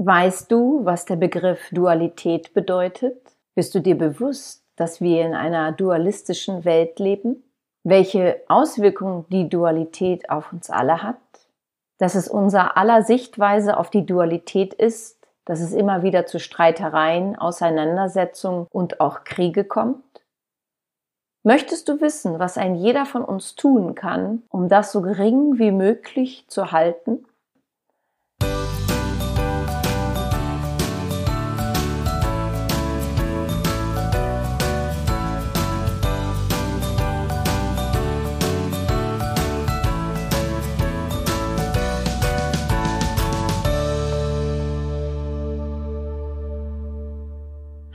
Weißt du, was der Begriff Dualität bedeutet? Bist du dir bewusst, dass wir in einer dualistischen Welt leben? Welche Auswirkungen die Dualität auf uns alle hat? Dass es unser aller Sichtweise auf die Dualität ist, dass es immer wieder zu Streitereien, Auseinandersetzungen und auch Kriege kommt? Möchtest du wissen, was ein jeder von uns tun kann, um das so gering wie möglich zu halten?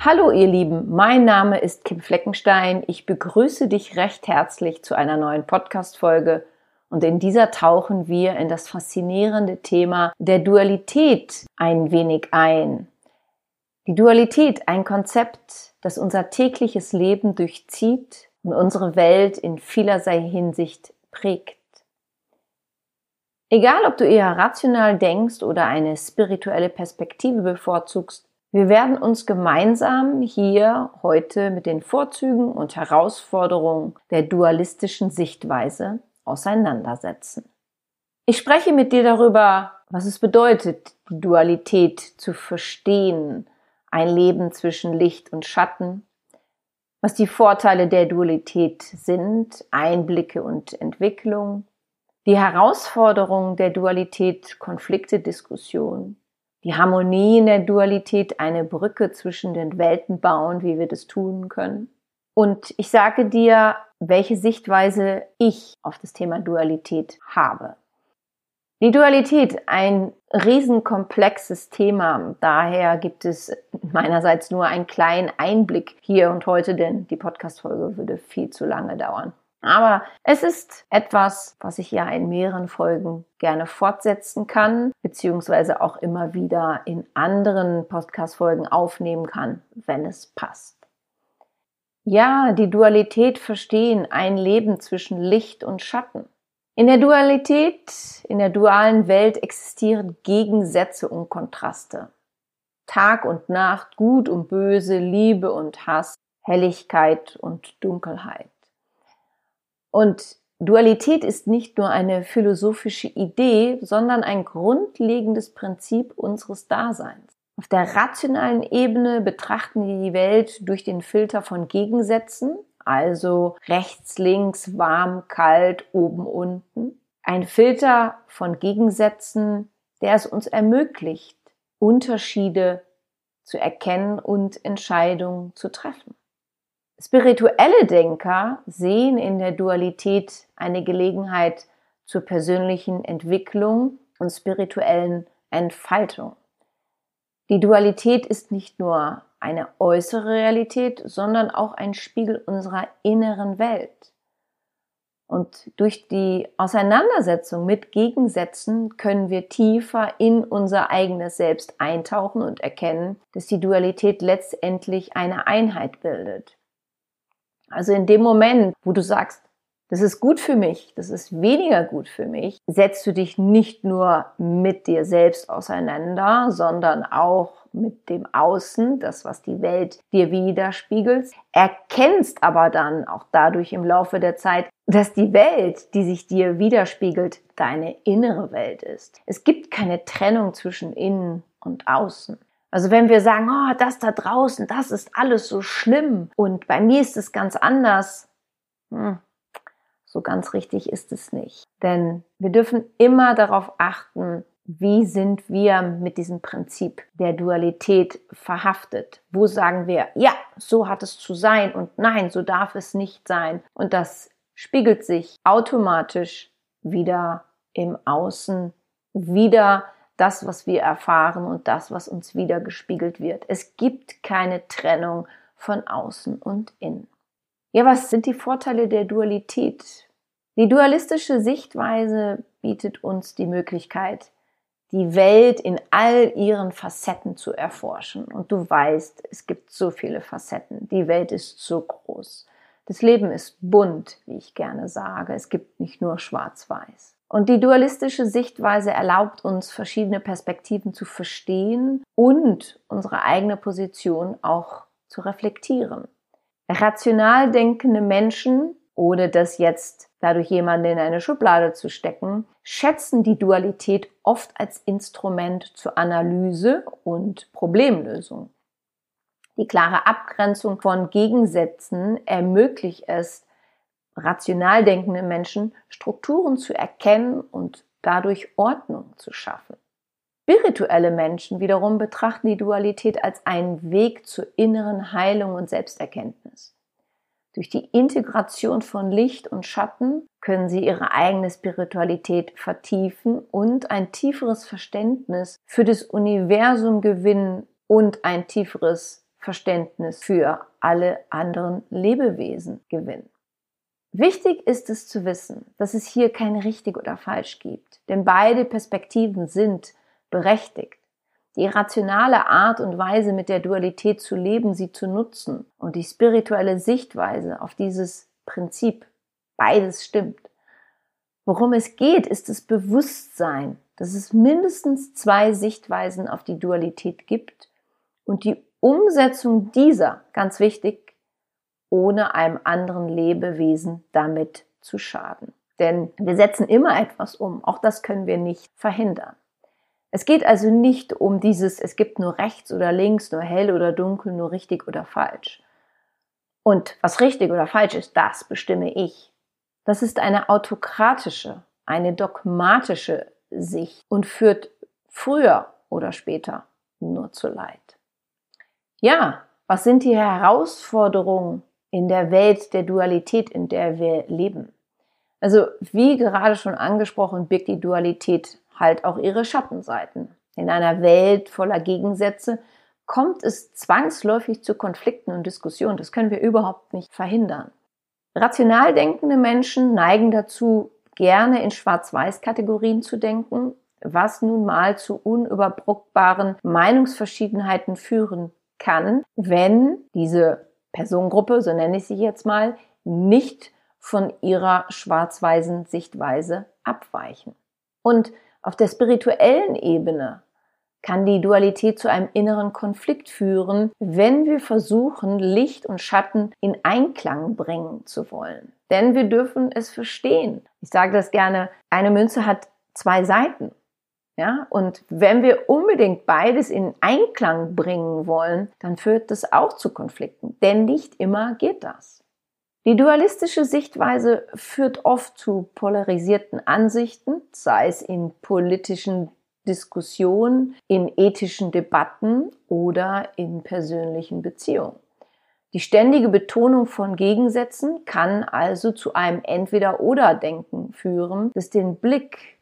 Hallo ihr Lieben, mein Name ist Kim Fleckenstein. Ich begrüße dich recht herzlich zu einer neuen Podcast-Folge und in dieser tauchen wir in das faszinierende Thema der Dualität ein wenig ein. Die Dualität, ein Konzept, das unser tägliches Leben durchzieht und unsere Welt in vielerlei Hinsicht prägt. Egal, ob du eher rational denkst oder eine spirituelle Perspektive bevorzugst, wir werden uns gemeinsam hier heute mit den Vorzügen und Herausforderungen der dualistischen Sichtweise auseinandersetzen. Ich spreche mit dir darüber, was es bedeutet, die Dualität zu verstehen, ein Leben zwischen Licht und Schatten, was die Vorteile der Dualität sind, Einblicke und Entwicklung, die Herausforderungen der Dualität, Konflikte, Diskussion, die Harmonie in der Dualität, eine Brücke zwischen den Welten bauen, wie wir das tun können. Und ich sage dir, welche Sichtweise ich auf das Thema Dualität habe. Die Dualität, ein riesenkomplexes Thema. Daher gibt es meinerseits nur einen kleinen Einblick hier und heute, denn die Podcast-Folge würde viel zu lange dauern. Aber es ist etwas, was ich ja in mehreren Folgen gerne fortsetzen kann, beziehungsweise auch immer wieder in anderen Podcast-Folgen aufnehmen kann, wenn es passt. Ja, die Dualität verstehen, ein Leben zwischen Licht und Schatten. In der Dualität, in der dualen Welt existieren Gegensätze und Kontraste. Tag und Nacht, Gut und Böse, Liebe und Hass, Helligkeit und Dunkelheit. Und Dualität ist nicht nur eine philosophische Idee, sondern ein grundlegendes Prinzip unseres Daseins. Auf der rationalen Ebene betrachten wir die Welt durch den Filter von Gegensätzen, also rechts, links, warm, kalt, oben, unten. Ein Filter von Gegensätzen, der es uns ermöglicht, Unterschiede zu erkennen und Entscheidungen zu treffen. Spirituelle Denker sehen in der Dualität eine Gelegenheit zur persönlichen Entwicklung und spirituellen Entfaltung. Die Dualität ist nicht nur eine äußere Realität, sondern auch ein Spiegel unserer inneren Welt. Und durch die Auseinandersetzung mit Gegensätzen können wir tiefer in unser eigenes Selbst eintauchen und erkennen, dass die Dualität letztendlich eine Einheit bildet. Also in dem Moment, wo du sagst, das ist gut für mich, das ist weniger gut für mich, setzt du dich nicht nur mit dir selbst auseinander, sondern auch mit dem Außen, das, was die Welt dir widerspiegelt, erkennst aber dann auch dadurch im Laufe der Zeit, dass die Welt, die sich dir widerspiegelt, deine innere Welt ist. Es gibt keine Trennung zwischen innen und außen. Also wenn wir sagen, oh, das da draußen, das ist alles so schlimm und bei mir ist es ganz anders, hm, so ganz richtig ist es nicht. Denn wir dürfen immer darauf achten, wie sind wir mit diesem Prinzip der Dualität verhaftet? Wo sagen wir, ja, so hat es zu sein und nein, so darf es nicht sein. Und das spiegelt sich automatisch wieder im Außen, wieder das, was wir erfahren und das, was uns wieder gespiegelt wird. Es gibt keine Trennung von außen und innen. Ja, was sind die Vorteile der Dualität? Die dualistische Sichtweise bietet uns die Möglichkeit, die Welt in all ihren Facetten zu erforschen. Und du weißt, es gibt so viele Facetten. Die Welt ist so groß. Das Leben ist bunt, wie ich gerne sage. Es gibt nicht nur schwarz-weiß. Und die dualistische Sichtweise erlaubt uns, verschiedene Perspektiven zu verstehen und unsere eigene Position auch zu reflektieren. Rational denkende Menschen, ohne das jetzt dadurch jemanden in eine Schublade zu stecken, schätzen die Dualität oft als Instrument zur Analyse und Problemlösung. Die klare Abgrenzung von Gegensätzen ermöglicht es, rational denkende Menschen Strukturen zu erkennen und dadurch Ordnung zu schaffen. Spirituelle Menschen wiederum betrachten die Dualität als einen Weg zur inneren Heilung und Selbsterkenntnis. Durch die Integration von Licht und Schatten können sie ihre eigene Spiritualität vertiefen und ein tieferes Verständnis für das Universum gewinnen und ein tieferes Verständnis für alle anderen Lebewesen gewinnen. Wichtig ist es zu wissen, dass es hier kein richtig oder falsch gibt, denn beide Perspektiven sind berechtigt. Die rationale Art und Weise, mit der Dualität zu leben, sie zu nutzen und die spirituelle Sichtweise auf dieses Prinzip, beides stimmt. Worum es geht, ist das Bewusstsein, dass es mindestens zwei Sichtweisen auf die Dualität gibt und die Umsetzung dieser, ganz wichtig, ohne einem anderen Lebewesen damit zu schaden. Denn wir setzen immer etwas um. Auch das können wir nicht verhindern. Es geht also nicht um dieses, es gibt nur rechts oder links, nur hell oder dunkel, nur richtig oder falsch. Und was richtig oder falsch ist, das bestimme ich. Das ist eine autokratische, eine dogmatische Sicht und führt früher oder später nur zu Leid. Ja, was sind die Herausforderungen in der Welt der Dualität, in der wir leben. Also wie gerade schon angesprochen, birgt die Dualität halt auch ihre Schattenseiten. In einer Welt voller Gegensätze kommt es zwangsläufig zu Konflikten und Diskussionen. Das können wir überhaupt nicht verhindern. Rational denkende Menschen neigen dazu, gerne in Schwarz-Weiß-Kategorien zu denken, was nun mal zu unüberbrückbaren Meinungsverschiedenheiten führen kann, wenn diese Personengruppe, so nenne ich sie jetzt mal, nicht von ihrer schwarz-weißen Sichtweise abweichen. Und auf der spirituellen Ebene kann die Dualität zu einem inneren Konflikt führen, wenn wir versuchen, Licht und Schatten in Einklang bringen zu wollen. Denn wir dürfen es verstehen. Ich sage das gerne, eine Münze hat zwei Seiten. Ja, und wenn wir unbedingt beides in Einklang bringen wollen, dann führt das auch zu Konflikten, denn nicht immer geht das. Die dualistische Sichtweise führt oft zu polarisierten Ansichten, sei es in politischen Diskussionen, in ethischen Debatten oder in persönlichen Beziehungen. Die ständige Betonung von Gegensätzen kann also zu einem Entweder-oder-Denken führen, das den Blick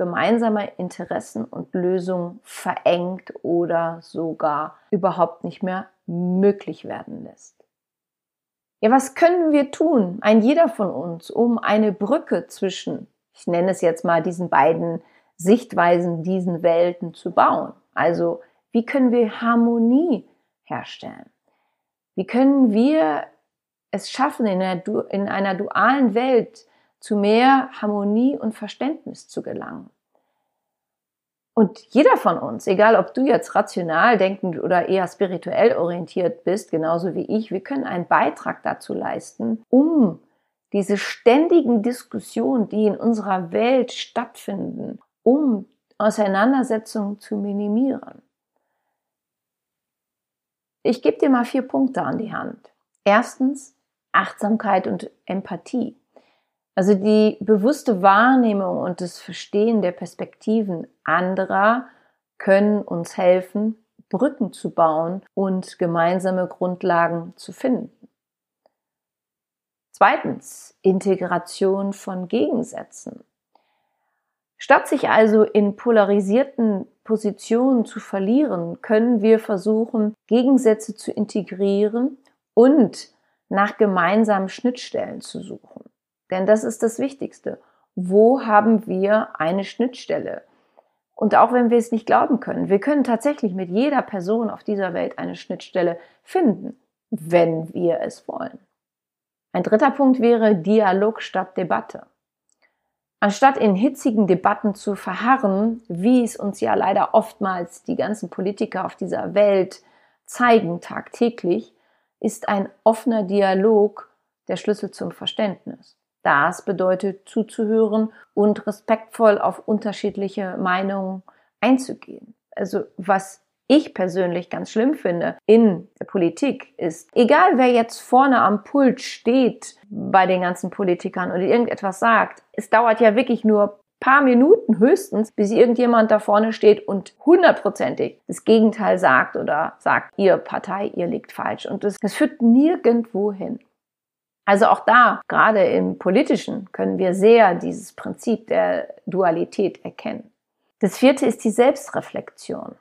gemeinsame Interessen und Lösungen verengt oder sogar überhaupt nicht mehr möglich werden lässt. Ja, was können wir tun, ein jeder von uns, um eine Brücke zwischen, ich nenne es jetzt mal, diesen beiden Sichtweisen, diesen Welten zu bauen? Also, wie können wir Harmonie herstellen? Wie können wir es schaffen, in einer, in einer dualen Welt zu mehr Harmonie und Verständnis zu gelangen. Und jeder von uns, egal ob du jetzt rational denkend oder eher spirituell orientiert bist, genauso wie ich, wir können einen Beitrag dazu leisten, um diese ständigen Diskussionen, die in unserer Welt stattfinden, um Auseinandersetzungen zu minimieren. Ich gebe dir mal vier Punkte an die Hand. Erstens Achtsamkeit und Empathie. Also die bewusste Wahrnehmung und das Verstehen der Perspektiven anderer können uns helfen, Brücken zu bauen und gemeinsame Grundlagen zu finden. Zweitens, Integration von Gegensätzen. Statt sich also in polarisierten Positionen zu verlieren, können wir versuchen, Gegensätze zu integrieren und nach gemeinsamen Schnittstellen zu suchen. Denn das ist das Wichtigste. Wo haben wir eine Schnittstelle? Und auch wenn wir es nicht glauben können, wir können tatsächlich mit jeder Person auf dieser Welt eine Schnittstelle finden, wenn wir es wollen. Ein dritter Punkt wäre Dialog statt Debatte. Anstatt in hitzigen Debatten zu verharren, wie es uns ja leider oftmals die ganzen Politiker auf dieser Welt zeigen tagtäglich, ist ein offener Dialog der Schlüssel zum Verständnis. Das bedeutet zuzuhören und respektvoll auf unterschiedliche Meinungen einzugehen. Also was ich persönlich ganz schlimm finde in der Politik ist, egal wer jetzt vorne am Pult steht bei den ganzen Politikern oder irgendetwas sagt, es dauert ja wirklich nur paar Minuten höchstens, bis irgendjemand da vorne steht und hundertprozentig das Gegenteil sagt oder sagt, ihr Partei, ihr liegt falsch. Und das, das führt nirgendwo hin. Also auch da, gerade im politischen, können wir sehr dieses Prinzip der Dualität erkennen. Das vierte ist die Selbstreflexion.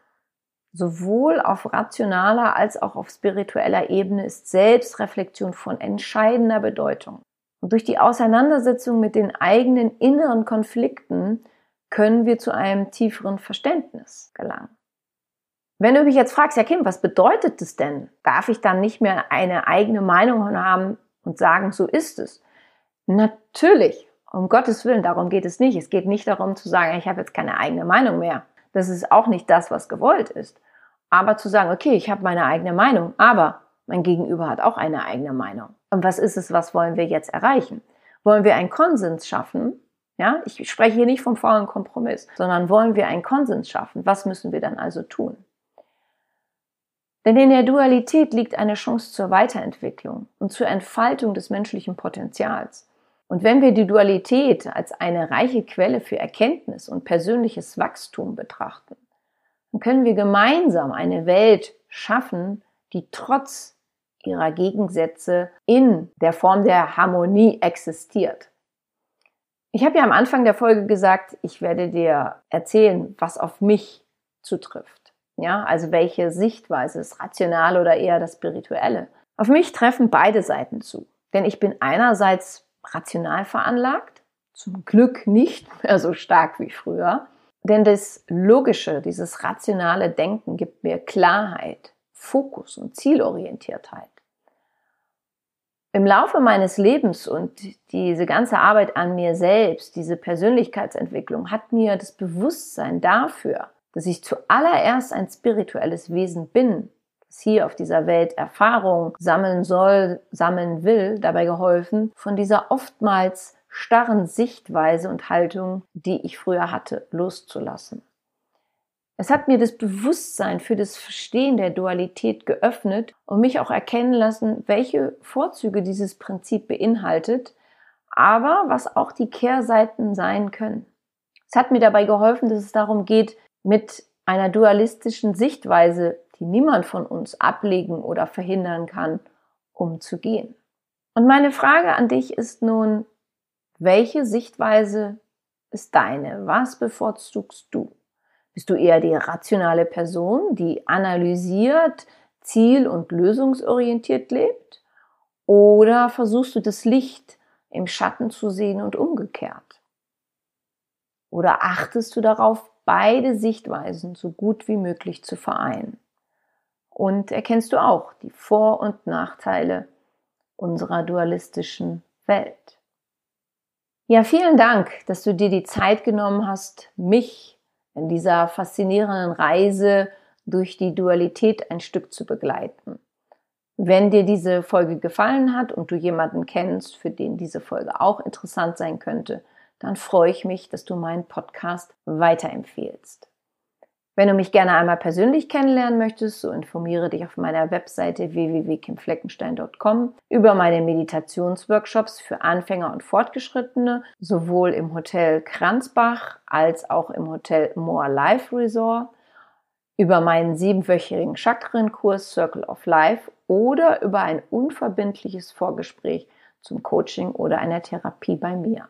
Sowohl auf rationaler als auch auf spiritueller Ebene ist Selbstreflexion von entscheidender Bedeutung. Und durch die Auseinandersetzung mit den eigenen inneren Konflikten können wir zu einem tieferen Verständnis gelangen. Wenn du mich jetzt fragst, ja Kim, was bedeutet das denn? Darf ich dann nicht mehr eine eigene Meinung haben und sagen, so ist es? Natürlich, um Gottes Willen, darum geht es nicht. Es geht nicht darum zu sagen, ich habe jetzt keine eigene Meinung mehr. Das ist auch nicht das, was gewollt ist. Aber zu sagen, okay, ich habe meine eigene Meinung, aber mein Gegenüber hat auch eine eigene Meinung. Und was ist es, was wollen wir jetzt erreichen? Wollen wir einen Konsens schaffen? Ja, ich spreche hier nicht vom faulen Kompromiss, sondern wollen wir einen Konsens schaffen? Was müssen wir dann also tun? Denn in der Dualität liegt eine Chance zur Weiterentwicklung und zur Entfaltung des menschlichen Potenzials. Und wenn wir die Dualität als eine reiche Quelle für Erkenntnis und persönliches Wachstum betrachten, dann können wir gemeinsam eine Welt schaffen, die trotz ihrer Gegensätze in der Form der Harmonie existiert. Ich habe ja am Anfang der Folge gesagt, ich werde dir erzählen, was auf mich zutrifft. Ja, also welche Sichtweise, das Rationale oder eher das Spirituelle. Auf mich treffen beide Seiten zu. Denn ich bin einerseits rational veranlagt, zum Glück nicht mehr so stark wie früher. Denn das Logische, dieses rationale Denken gibt mir Klarheit, Fokus und Zielorientiertheit. Im Laufe meines Lebens und diese ganze Arbeit an mir selbst, diese Persönlichkeitsentwicklung hat mir das Bewusstsein dafür, dass ich zuallererst ein spirituelles Wesen bin, das hier auf dieser Welt Erfahrung sammeln soll, sammeln will, dabei geholfen, von dieser oftmals starren Sichtweise und Haltung, die ich früher hatte, loszulassen. Es hat mir das Bewusstsein für das Verstehen der Dualität geöffnet und mich auch erkennen lassen, welche Vorzüge dieses Prinzip beinhaltet, aber was auch die Kehrseiten sein können. Es hat mir dabei geholfen, dass es darum geht, mit einer dualistischen Sichtweise die niemand von uns ablegen oder verhindern kann, umzugehen. Und meine Frage an dich ist nun, welche Sichtweise ist deine? Was bevorzugst du? Bist du eher die rationale Person, die analysiert, ziel- und lösungsorientiert lebt? Oder versuchst du das Licht im Schatten zu sehen und umgekehrt? Oder achtest du darauf, beide Sichtweisen so gut wie möglich zu vereinen? und erkennst du auch die Vor- und Nachteile unserer dualistischen Welt. Ja, vielen Dank, dass du dir die Zeit genommen hast, mich in dieser faszinierenden Reise durch die Dualität ein Stück zu begleiten. Wenn dir diese Folge gefallen hat und du jemanden kennst, für den diese Folge auch interessant sein könnte, dann freue ich mich, dass du meinen Podcast weiterempfehlst. Wenn du mich gerne einmal persönlich kennenlernen möchtest, so informiere dich auf meiner Webseite www.kimfleckenstein.com über meine Meditationsworkshops für Anfänger und Fortgeschrittene, sowohl im Hotel Kranzbach als auch im Hotel More Life Resort, über meinen siebenwöchigen Chakrenkurs Circle of Life oder über ein unverbindliches Vorgespräch zum Coaching oder einer Therapie bei mir.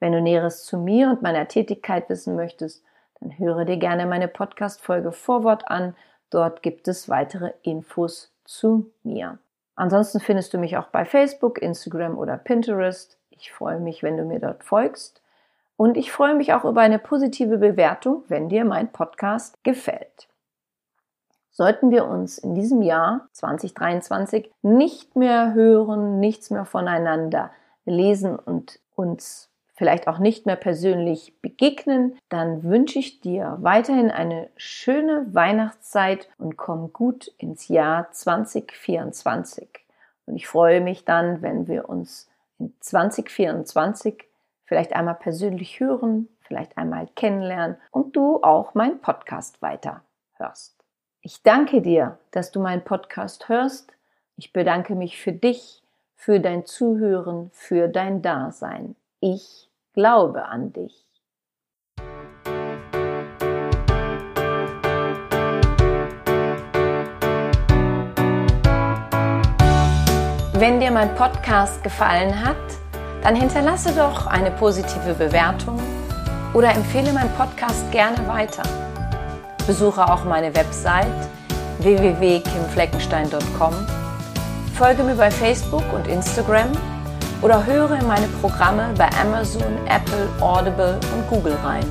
Wenn du Näheres zu mir und meiner Tätigkeit wissen möchtest, dann höre dir gerne meine Podcast-Folge Vorwort an. Dort gibt es weitere Infos zu mir. Ansonsten findest du mich auch bei Facebook, Instagram oder Pinterest. Ich freue mich, wenn du mir dort folgst. Und ich freue mich auch über eine positive Bewertung, wenn dir mein Podcast gefällt. Sollten wir uns in diesem Jahr 2023 nicht mehr hören, nichts mehr voneinander lesen und uns vielleicht auch nicht mehr persönlich begegnen, dann wünsche ich dir weiterhin eine schöne Weihnachtszeit und komm gut ins Jahr 2024. Und ich freue mich dann, wenn wir uns in 2024 vielleicht einmal persönlich hören, vielleicht einmal kennenlernen und du auch meinen Podcast weiter hörst. Ich danke dir, dass du meinen Podcast hörst. Ich bedanke mich für dich, für dein Zuhören, für dein Dasein. Ich glaube an dich. Wenn dir mein Podcast gefallen hat, dann hinterlasse doch eine positive Bewertung oder empfehle meinen Podcast gerne weiter. Besuche auch meine Website www.kimfleckenstein.com, folge mir bei Facebook und Instagram oder höre meine Programme bei Amazon, Apple, Audible und Google rein.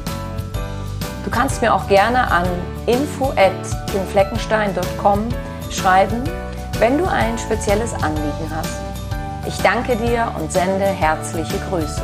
Du kannst mir auch gerne an info@kimfleckenstein.com schreiben, wenn du ein spezielles Anliegen hast. Ich danke dir und sende herzliche Grüße.